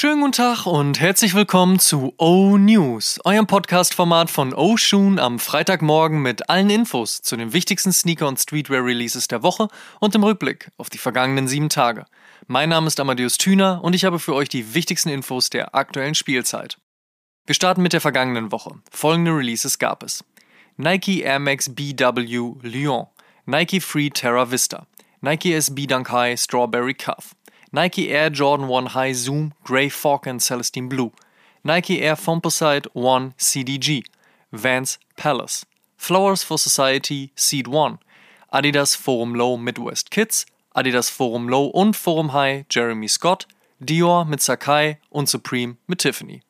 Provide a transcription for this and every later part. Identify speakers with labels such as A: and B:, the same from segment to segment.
A: Schönen guten Tag und herzlich willkommen zu O News, eurem Podcast-Format von O Shoon am Freitagmorgen mit allen Infos zu den wichtigsten Sneaker- und Streetwear-Releases der Woche und im Rückblick auf die vergangenen sieben Tage. Mein Name ist Amadeus Thüner und ich habe für euch die wichtigsten Infos der aktuellen Spielzeit. Wir starten mit der vergangenen Woche. Folgende Releases gab es: Nike Air Max BW Lyon, Nike Free Terra Vista, Nike SB Dunk High Strawberry Cuff. Nike Air Jordan 1 High Zoom Grey Fog Celestine Blue, Nike Air Fomposite 1 CDG, Vans Palace, Flowers for Society Seed 1, Adidas Forum Low Midwest Kids, Adidas Forum Low und Forum High Jeremy Scott, Dior mit Sakai und Supreme mit Tiffany.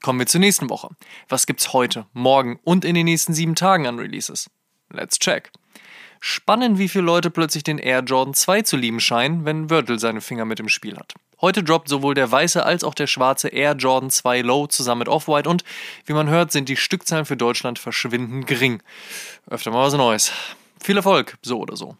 A: Kommen wir zur nächsten Woche. Was gibt's heute, morgen und in den nächsten sieben Tagen an Releases? Let's check. Spannend, wie viele Leute plötzlich den Air Jordan 2 zu lieben scheinen, wenn Virgil seine Finger mit im Spiel hat. Heute droppt sowohl der weiße als auch der schwarze Air Jordan 2 Low zusammen mit Off-White und, wie man hört, sind die Stückzahlen für Deutschland verschwindend gering. Öfter mal was Neues. Viel Erfolg, so oder so.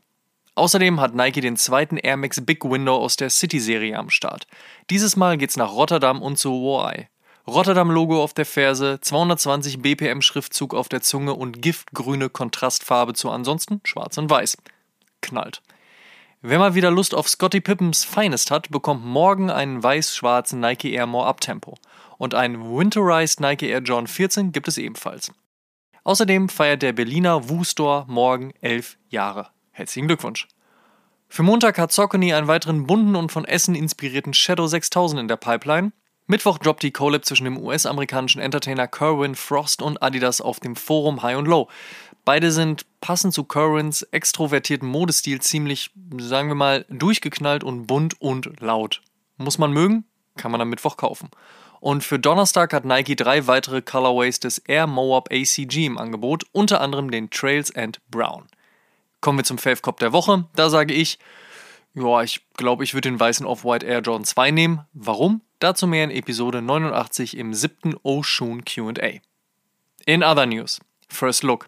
A: Außerdem hat Nike den zweiten Air Max Big Window aus der City-Serie am Start. Dieses Mal geht's nach Rotterdam und zu Woai. Rotterdam-Logo auf der Ferse, 220 BPM Schriftzug auf der Zunge und giftgrüne Kontrastfarbe zu ansonsten schwarz und weiß. Knallt. Wer mal wieder Lust auf Scotty Pippens Finest hat, bekommt morgen einen weiß-schwarzen Nike Air More Uptempo. Und einen Winterized Nike Air John 14 gibt es ebenfalls. Außerdem feiert der Berliner Woo Store morgen elf Jahre. Herzlichen Glückwunsch. Für Montag hat Saucony einen weiteren bunten und von Essen inspirierten Shadow 6000 in der Pipeline. Mittwoch droppt die Collab zwischen dem US-amerikanischen Entertainer Kerwin Frost und Adidas auf dem Forum High und Low. Beide sind passend zu Kerwins extrovertierten Modestil ziemlich, sagen wir mal, durchgeknallt und bunt und laut. Muss man mögen, kann man am Mittwoch kaufen. Und für Donnerstag hat Nike drei weitere Colorways des Air Moab ACG im Angebot, unter anderem den Trails and Brown. Kommen wir zum Fave der Woche. Da sage ich, ja, ich glaube, ich würde den weißen Off-White Air Jordan 2 nehmen. Warum? Dazu mehr in Episode 89 im siebten Oshun QA. In other news, First Look.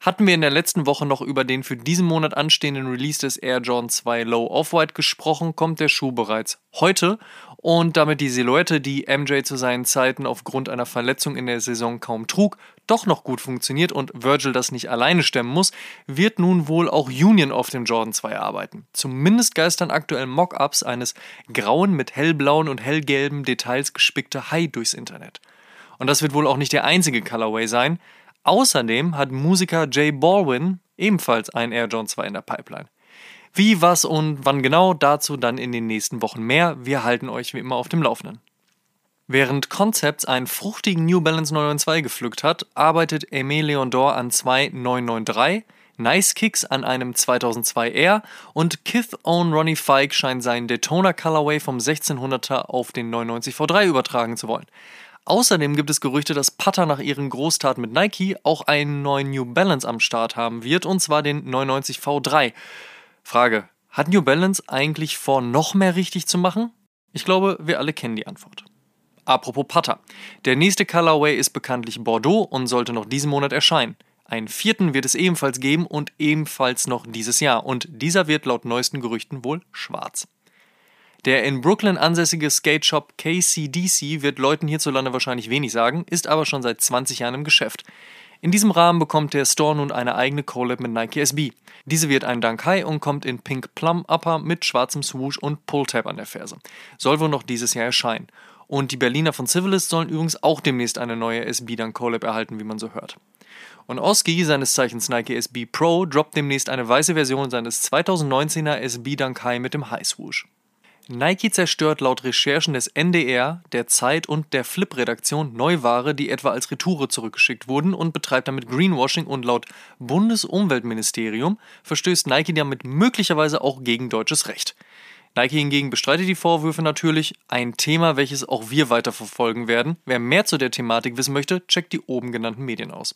A: Hatten wir in der letzten Woche noch über den für diesen Monat anstehenden Release des Air Jordan 2 Low Off-White gesprochen, kommt der Schuh bereits heute und damit die Silhouette, die MJ zu seinen Zeiten aufgrund einer Verletzung in der Saison kaum trug, doch noch gut funktioniert und Virgil das nicht alleine stemmen muss, wird nun wohl auch Union auf dem Jordan 2 arbeiten. Zumindest geistern aktuell Mock-ups eines grauen mit hellblauen und hellgelben Details gespickte High durchs Internet. Und das wird wohl auch nicht der einzige Colorway sein. Außerdem hat Musiker Jay Baldwin ebenfalls einen Air Jordan 2 in der Pipeline. Wie, was und wann genau, dazu dann in den nächsten Wochen mehr. Wir halten euch wie immer auf dem Laufenden. Während Concepts einen fruchtigen New Balance 992 gepflückt hat, arbeitet Aimé Leondor an zwei 993, Nice Kicks an einem 2002 R und Kith Own Ronnie Fike scheint seinen Daytona Colorway vom 1600er auf den 990 V3 übertragen zu wollen. Außerdem gibt es Gerüchte, dass Putter nach ihren Großtaten mit Nike auch einen neuen New Balance am Start haben wird, und zwar den 990 V3. Frage: Hat New Balance eigentlich vor, noch mehr richtig zu machen? Ich glaube, wir alle kennen die Antwort. Apropos Putter. Der nächste Colorway ist bekanntlich Bordeaux und sollte noch diesen Monat erscheinen. Einen vierten wird es ebenfalls geben und ebenfalls noch dieses Jahr. Und dieser wird laut neuesten Gerüchten wohl schwarz. Der in Brooklyn ansässige Skate-Shop KCDC wird Leuten hierzulande wahrscheinlich wenig sagen, ist aber schon seit 20 Jahren im Geschäft. In diesem Rahmen bekommt der Store nun eine eigene Collab mit Nike SB. Diese wird ein Dunk High und kommt in Pink Plum Upper mit schwarzem Swoosh und Pull-Tab an der Ferse. Soll wohl noch dieses Jahr erscheinen. Und die Berliner von Civilist sollen übrigens auch demnächst eine neue SB Dunk Collab erhalten, wie man so hört. Und Oski, seines Zeichens Nike SB Pro, droppt demnächst eine weiße Version seines 2019er SB Dunk High mit dem High Swoosh. Nike zerstört laut Recherchen des NDR, der Zeit und der Flip-Redaktion Neuware, die etwa als Retoure zurückgeschickt wurden und betreibt damit Greenwashing und laut Bundesumweltministerium verstößt Nike damit möglicherweise auch gegen deutsches Recht. Nike hingegen bestreitet die Vorwürfe natürlich, ein Thema, welches auch wir weiter verfolgen werden. Wer mehr zu der Thematik wissen möchte, checkt die oben genannten Medien aus.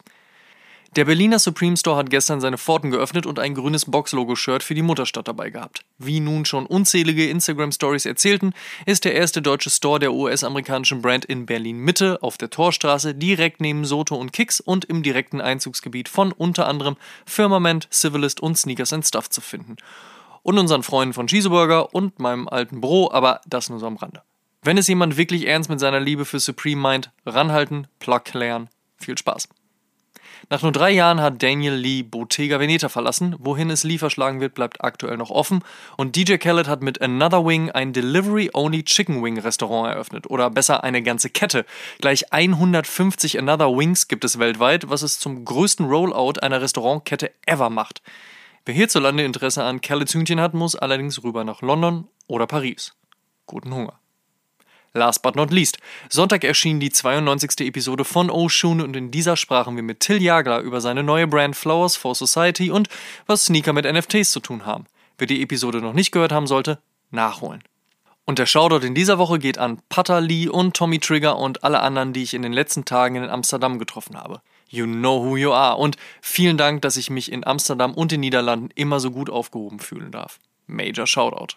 A: Der Berliner Supreme Store hat gestern seine Pforten geöffnet und ein grünes Box-Logo-Shirt für die Mutterstadt dabei gehabt. Wie nun schon unzählige Instagram-Stories erzählten, ist der erste deutsche Store der US-amerikanischen Brand in Berlin-Mitte auf der Torstraße direkt neben Soto und Kicks und im direkten Einzugsgebiet von unter anderem Firmament, Civilist und Sneakers and Stuff zu finden. Und unseren Freunden von Cheeseburger und meinem alten Bro, aber das nur so am Rande. Wenn es jemand wirklich ernst mit seiner Liebe für Supreme meint, ranhalten, Plug klären. Viel Spaß. Nach nur drei Jahren hat Daniel Lee Bottega Veneta verlassen. Wohin es Lee verschlagen wird, bleibt aktuell noch offen. Und DJ Khaled hat mit Another Wing ein Delivery-Only Chicken Wing Restaurant eröffnet. Oder besser eine ganze Kette. Gleich 150 Another Wings gibt es weltweit, was es zum größten Rollout einer Restaurantkette ever macht. Wer hierzulande Interesse an Khaleds Hühnchen hat, muss allerdings rüber nach London oder Paris. Guten Hunger. Last but not least, Sonntag erschien die 92. Episode von Oshun und in dieser sprachen wir mit Till Jagler über seine neue Brand Flowers for Society und was Sneaker mit NFTs zu tun haben. Wer die Episode noch nicht gehört haben sollte, nachholen. Und der Shoutout in dieser Woche geht an Putter Lee und Tommy Trigger und alle anderen, die ich in den letzten Tagen in Amsterdam getroffen habe. You know who you are. Und vielen Dank, dass ich mich in Amsterdam und den Niederlanden immer so gut aufgehoben fühlen darf. Major Shoutout.